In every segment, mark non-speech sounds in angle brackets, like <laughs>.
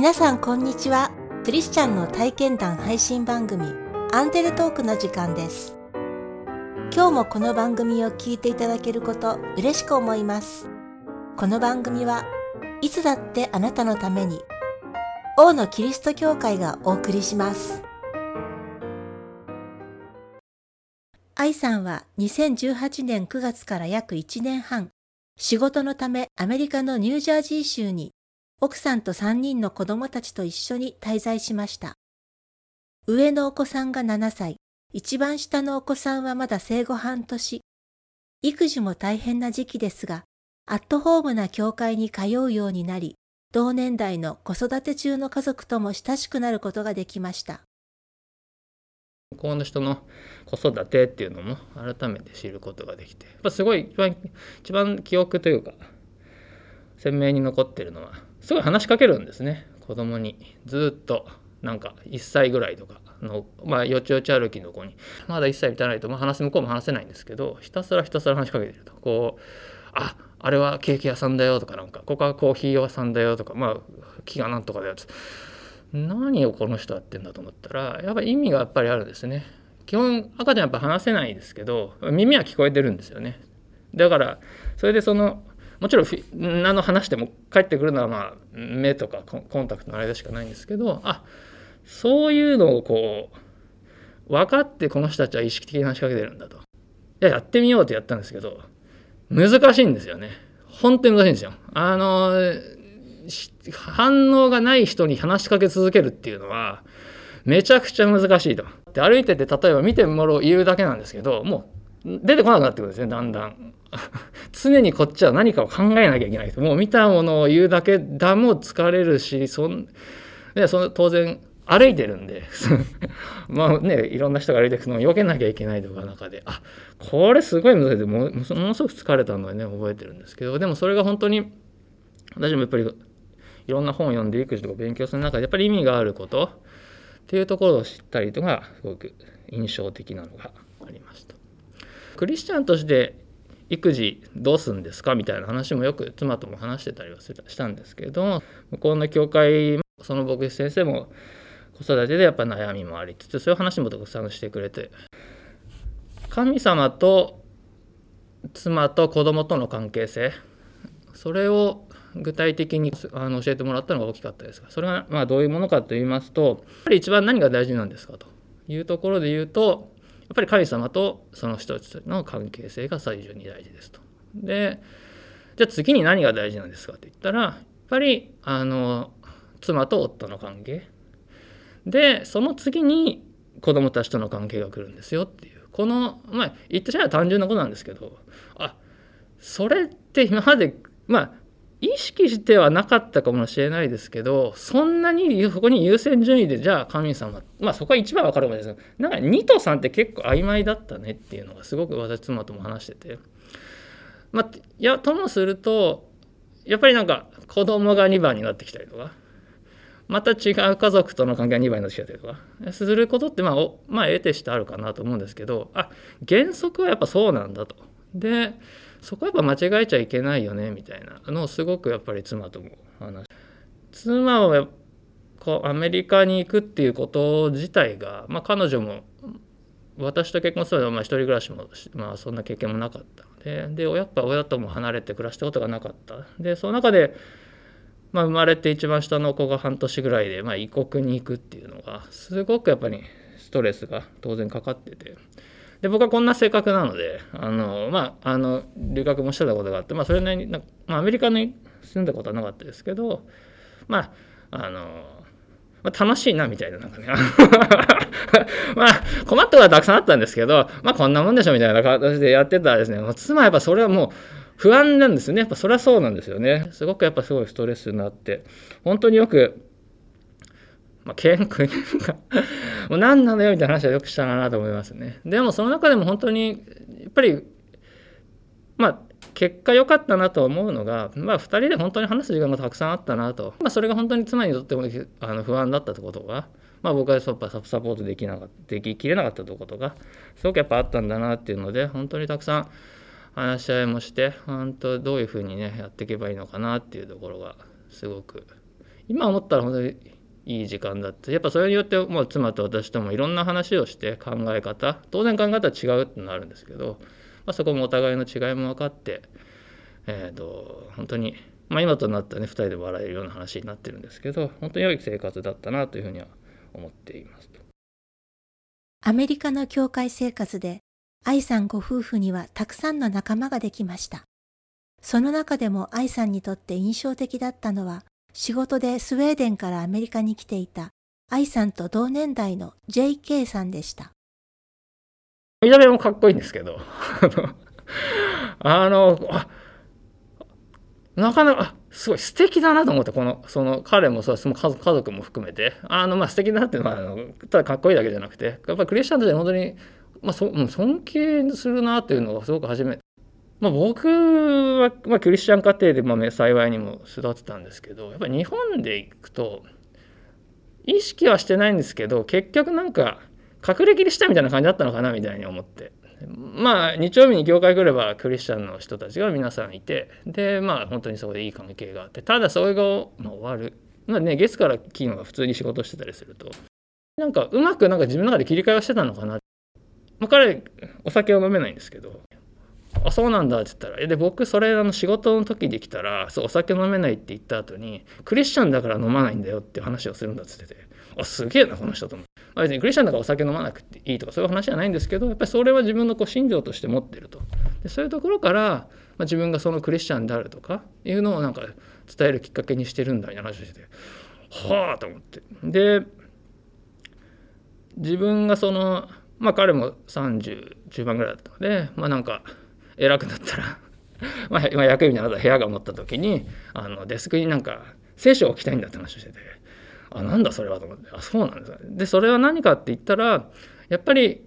皆さんこんにちは。クリスチャンの体験談配信番組アンテルトークの時間です。今日もこの番組を聞いていただけること嬉しく思います。この番組はいつだってあなたのために王のキリスト教会がお送りします。愛さんは2018年9月から約1年半仕事のためアメリカのニュージャージー州に奥さんと3人の子供たちと一緒に滞在しました。上のお子さんが7歳、一番下のお子さんはまだ生後半年。育児も大変な時期ですが、アットホームな教会に通うようになり、同年代の子育て中の家族とも親しくなることができました。向こうの人の子育てっていうのも改めて知ることができて、やっぱすごい一番一番記憶というか、鮮明に残ってるのは、すごい話しかけるんですね。子供に。ずっとなんか1歳ぐらいとかのまあよちよち歩きの子に。まだ1歳満たないと、まあ、話向こうも話せないんですけどひたすらひたすら話しかけてると。こうああれはケーキ屋さんだよとかなんかここはコーヒー屋さんだよとかまあ木がなんとかだよと。何をこの人やってんだと思ったらやっぱ意味がやっぱりあるんですね。基本赤ちゃんやっぱ話せないですけど耳は聞こえてるんですよね。だからそれでそのもちろん何の話でも返ってくるのはまあ目とかコンタクトの間しかないんですけどあそういうのをこう分かってこの人たちは意識的に話しかけてるんだと。いややってみようってやったんですけど難しいんですよね。本当に難しいんですよ。あの反応がない人に話しかけ続けるっていうのはめちゃくちゃ難しいと。で歩いてて例えば見てもろう言うだけなんですけどもう出てこなくなってくるんですねだんだん。<laughs> 常にこっちは何かを考えなきゃいけないもう見たものを言うだけだも疲れるしそんでその当然歩いてるんで。<laughs> まあねいろんな人が歩いていくのを避けなきゃいけないとか中で。あこれすごい難しい。でもものすごく疲れたのでね覚えてるんですけど。でもそれが本当に私もやっぱりいろんな本を読んで育児とか勉強する中でやっぱり意味があること。っていうところを知ったりとかすごく印象的なのがありました。クリスチャンとして育児どうすんですか？みたいな話もよく妻とも話してたりはしたんですけれど向こうの教会その牧師先生も子育てでやっぱ悩みもありつつそういう話もたくさんしてくれて神様と妻と子供との関係性それを具体的にあの教えてもらったのが大きかったですがそれがまあどういうものかと言いますとやっぱり一番何が大事なんですかというところで言うとっぱり神様とその人たちの関係性が最初に大事ですと。でじゃあ次に何が大事なんですかって言ったらやっぱりあの妻と夫の関係でその次に子供たちとの関係が来るんですよっていうこのまあ言ってしまえば単純なことなんですけどあそれって今までまあ意識してはなかったかもしれないですけどそんなにそこに優先順位でじゃあ神様まあそこは一番わかるかもしれないですけどなんか2と3って結構曖昧だったねっていうのがすごく私妻とも話しててまあいやともするとやっぱりなんか子供が2番になってきたりとかまた違う家族との関係が2番になってきたりとかすることってまあまあ得てしてあるかなと思うんですけどあ原則はやっぱそうなんだと。でそこはやっぱ間違えちゃいけないよねみたいな。のをすごくやっぱり妻とも話妻はこうアメリカに行くっていうこと自体が、まあ、彼女も私と結婚するのはまあ一人暮らしも、まあ、そんな経験もなかった。のででやっぱ親とも離れて暮らしたことがなかった。でその中で、まあ、生まれて一番下の子が半年ぐらいで、まあ、異国に行くっていうのがすごくやっぱりストレスが当然かかってて。で僕はこんな性格なのであのまああの留学もしてたことがあって、まあ、それなりにまあ、アメリカに住んだことはなかったですけどまああのまあ、楽しいなみたいななんかね。<laughs> まあ困ったことはたくさんあったんですけどまあこんなもんでしょみたいな形でやってたらですね妻はやっぱそれはもう不安なんですよね。やっぱそれはそうなんですよね。すごくやっぱすごいストレスになって本当によくまあ、喧嘩 <laughs> もう何なのよみたいな話はよくしたなと思いますね。でもその中でも本当にやっぱりまあ結果良かったなと思うのが、まあ、2人で本当に話す時間がたくさんあったなと、まあ、それが本当に妻にとってもあの不安だったってことが、まあ、僕はやっぱサポートできなかったでききれなかったということがすごくやっぱあったんだなっていうので本当にたくさん話し合いもして本当どういうふうにねやっていけばいいのかなっていうところがすごく今思ったら本当にいい時間だったやっぱそれによってもう妻と私ともいろんな話をして考え方当然考え方は違うってなるんですけど、まあ、そこもお互いの違いも分かってえーと、本当に、まあ、今となったね2人で笑えるような話になってるんですけど本当に良い生活だったなというふうには思っていますアメリカの教会生活で愛さんご夫婦にはたくさんの仲間ができました。その中でも愛さんにとって印象的だったのは仕事でスウェーデンからアメリカに来ていた愛さんと同年代の JK さんでした見た目もかっこいいんですけど <laughs> あのあなかなかすごい素敵だなと思ってこのその彼もそうその家族も含めてあのまあ素敵だっていうのはあのただかっこいいだけじゃなくてやっぱりクリスチャンとして本当に、まあ、そ尊敬するなっていうのがすごく初めて。まあ、僕は、まあ、クリスチャン家庭で、まあ、幸いにも育ってたんですけどやっぱり日本で行くと意識はしてないんですけど結局なんか隠れ切りしたみたいな感じだったのかなみたいに思って。まあ日曜日に教会来ればクリスチャンの人たちが皆さんいてでまあ本当にそこでいい関係があってただそれが、まあ、終わる。まあね月から金は普通に仕事してたりすると。なんかうまくなんか自分の中で切り替えをしてたのかな、まあ、彼お酒を飲めないんですけど。あそうなんだって言ったらえで僕それあの仕事の時で来たらそうお酒飲めないって言った後にクリスチャンだから飲まないんだよって話をするんだって言ってて。あすげえなこの人と思って。まあ、別にクリスチャンだからお酒飲まなくていいとかそういう話じゃないんですけどやっぱりそれは自分のこう信条として持ってると。でそういうところから、まあ、自分がそのクリスチャンであるとかいうのをなんか伝えるきっかけにしてるんだみたいな話をしててはあと思って。で自分がそのまあ彼も30中盤ぐらいだったのでまあなんか偉くなったら <laughs> まあ、役員みたい部屋が持った時にあのデスクになんか聖書を置きたいんだって話をしててあなんだそれはと思ってあそうなんですでそれは何かって言ったらやっぱり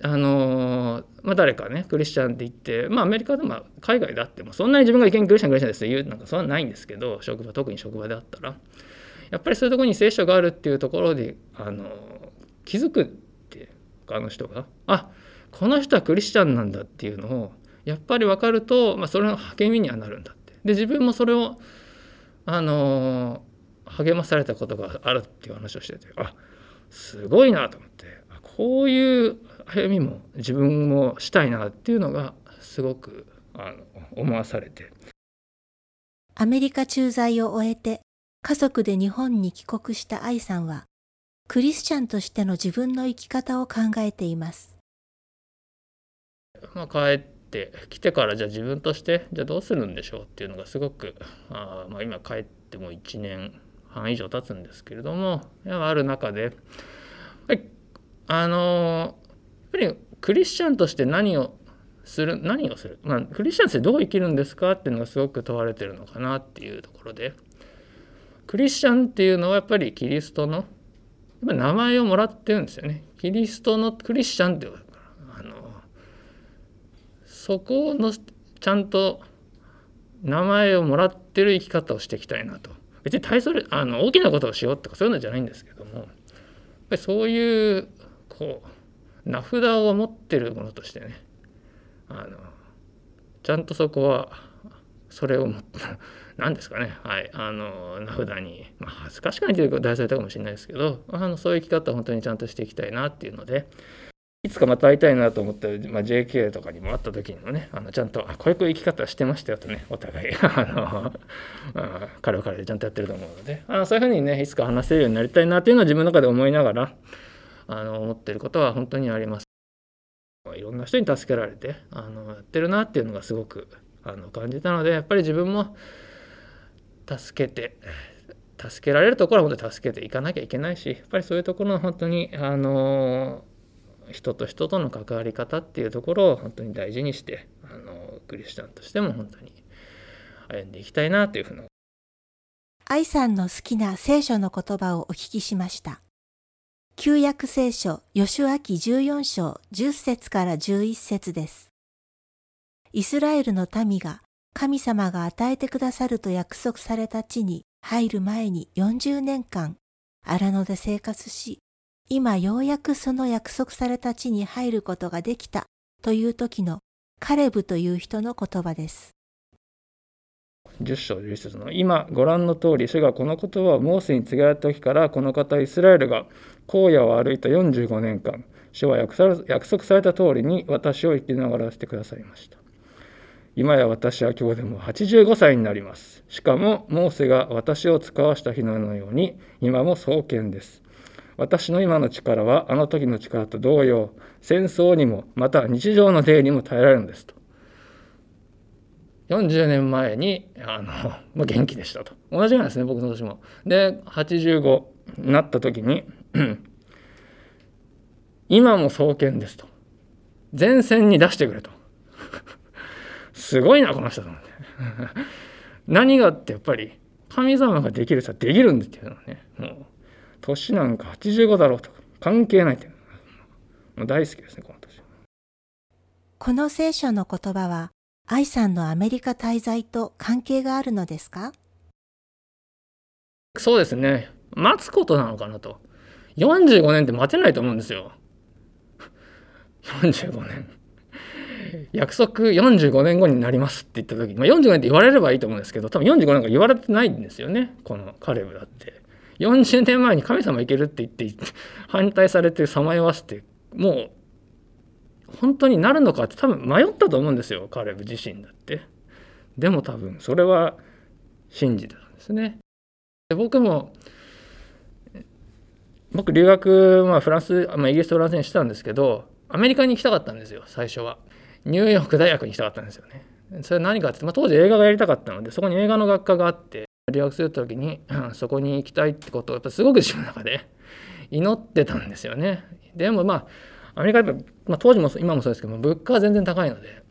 あのまあ、誰かねクリスチャンって言って、まあ、アメリカでも海外であってもそんなに自分が意見クリスチャンクリスチャンです。って言うなんかそれはないんですけど職場特に職場であったらやっぱりそういうところに聖書があるっていうところであの気づくってあの人があこの人はクリスチャンなんだっていうのをやっぱり分かると、まあ、それの励みにはなるんだってで自分もそれをあの励まされたことがあるっていう話をしててあすごいなと思ってこういう歩みも自分もしたいなっていうのがすごくあの思わされてアメリカ駐在を終えて家族で日本に帰国した愛さんはクリスチャンとしての自分の生き方を考えています。まあ、帰っってきてからじゃあ自分としてじゃあどうするんでしょうっていうのがすごくあ、まあ、今帰っても1年半以上経つんですけれどもある中であのやっぱりクリスチャンとして何をする何をする、まあ、クリスチャンとしてどう生きるんですかっていうのがすごく問われてるのかなっていうところでクリスチャンっていうのはやっぱりキリストの名前をもらってるんですよね。キリストのクリスチャンってそこのちゃんと名前をもらってる生き方をしていきたいなと。別に大それあの大きなことをしようとかそういうのじゃないんですけども。やっぱりそういうこう名札を持ってるものとしてね。あのちゃんとそこはそれを何ですかね。はい。あの名札に、まあ、恥ずかしくないというか大されたかもしれないですけどあのそういう生き方を本当にちゃんとしていきたいなっていうので。いつかまた会いたいなと思ったら、まあ、JK とかにも会った時にもねあのちゃんとこういう生き方してましたよとねお互い <laughs> あの、まあ、彼は彼でちゃんとやってると思うのであのそういうふうにねいつか話せるようになりたいなっていうのは自分の中で思いながらあの思ってることは本当にあります。いろんな人に助けられてあのやってるなっていうのがすごくあの感じたのでやっぱり自分も助けて助けられるところは本当に助けていかなきゃいけないしやっぱりそういうところの本当にあの人と人との関わり方っていうところを本当に大事にしてあのクリスチャンとしても本当に歩んでいきたいなというふうな。愛さんの好きな聖書の言葉をお聞きしました。旧約聖書吉脇14章10節から11節です。イスラエルの民が神様が与えてくださると約束された地に入る前に40年間荒野で生活し今ようやくその約束された地に入ることができたという時のカレブという人の言葉です。10章11節の今ご覧の通り主がこの言葉をモーセに告げられた時からこの方イスラエルが荒野を歩いた45年間主は約束された通りに私を生きながらしてくださいました。今や私は今日でも85歳になります。しかもモーセが私を使わした日のように今も創建です。私の今の力はあの時の力と同様戦争にもまた日常の礼にも耐えられるんですと。40年前にあの、<laughs> まあ、元気でしたと。同じぐらいですね僕の年も。で85になった時に <clears throat> 今も創建ですと。前線に出してくれと。<laughs> すごいなこの人と思って。<laughs> 何がってやっぱり神様ができるさできるんですっていうのはねもう。年なんか85だろうと関係ないってもう大好きですねこの年。この聖書の言葉は愛さんのアメリカ滞在と関係があるのですか？そうですね。待つことなのかなと。45年って待てないと思うんですよ。45年。約束45年後になりますって言った時に、まあ、45年って言われればいいと思うんですけど多分45年か言われてないんですよねこのカレブだって40年前に神様いけるって言って反対されてさまよわせてもう本当になるのかって多分迷ったと思うんですよカレブ自身だって。でも多分それは信じたんですね。で僕も僕留学、まあ、フランス、まあ、イギリスとフランスにしたんですけどアメリカに行きたかったんですよ最初は。ニューヨーク大学に行きたかったんですよね。それ何かって、まあ、当時映画がやりたかったのでそこに映画の学科があって留学する時に、そこに行きたいってことをやっぱすごく自分の中で祈ってたんですよね。でもまあアメリカやっぱ、まあ、当時も今もそうですけど物価は全然高いので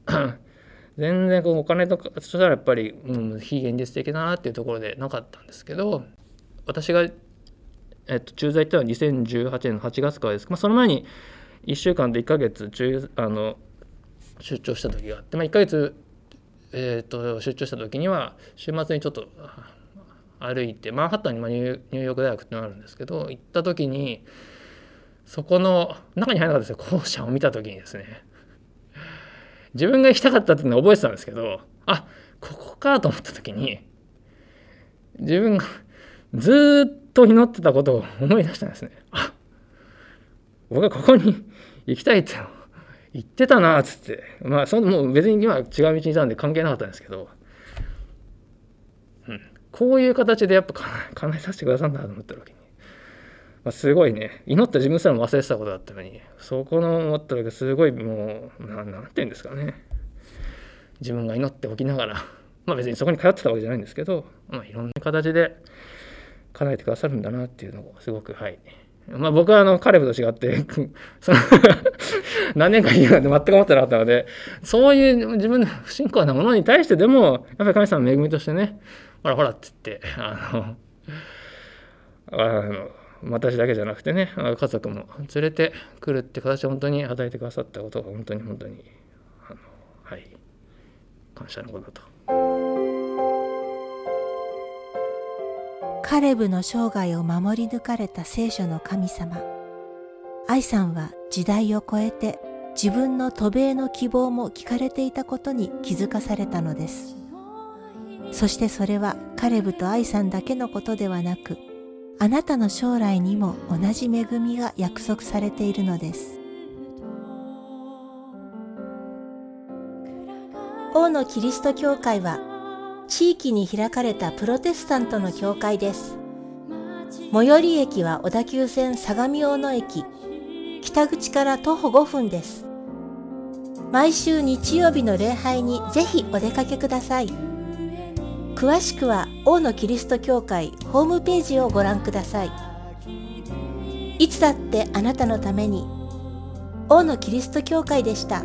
全然こうお金とかそしたらやっぱり、うん、非現実的だなっていうところでなかったんですけど私が、えっと、駐在っていうのは2018年の8月からです、まあ、その前に1週間と1ヶ月中あの出張した時があって、まあ、1ヶ月、えーと、出張した時には週末にちょっと歩いてマンハッタンにニューヨーク大学ってのがあるんですけど行った時にそこの中に入らなかったですよ。校舎を見た時にですね。自分が行きたかったっていうのは覚えてたんですけどあここかと思った時に自分がずっと祈ってたことを思い出したんですね。あ僕はここに <laughs> 行きたいって言ってたなっつって。まあそのもう別に今違う道にいたんで関係なかったんですけど、こういう形でやっぱ <laughs> 叶えさせてくださるんだと思った時に、まあ、すごいね。祈った自分すらも忘れてたことだったのにそこの思った時すごいもう何て言うんですかね。自分が祈っておきながらまあ別にそこに通ってたわけじゃないんですけど、まあ、いろんな形で叶えてくださるんだなっていうのをすごくはいまあ、僕はあのカレブと違ってその <laughs> 何年か生きなんて全く思ってなかったのでそういう自分の不信仰なものに対してでもやっぱり神様の恵みとしてねほらほらって言ってあのあの私だけじゃなくてね家族も連れてくるって形を本当に与えてくださったことが本当に本当にあのはい感謝のことだと。カレブの生涯を守り抜かれた聖書の神様。愛さんは時代を超えて自分の渡米の希望も聞かれていたことに気づかされたのです。そしてそれはカレブと愛さんだけのことではなく、あなたの将来にも同じ恵みが約束されているのです。王のキリスト教会は地域に開かれたプロテスタントの教会です。最寄り駅は小田急線相模大野駅、北口から徒歩5分です。毎週日曜日の礼拝にぜひお出かけください。詳しくは大野キリスト教会ホームページをご覧ください。いつだってあなたのために大野キリスト教会でした。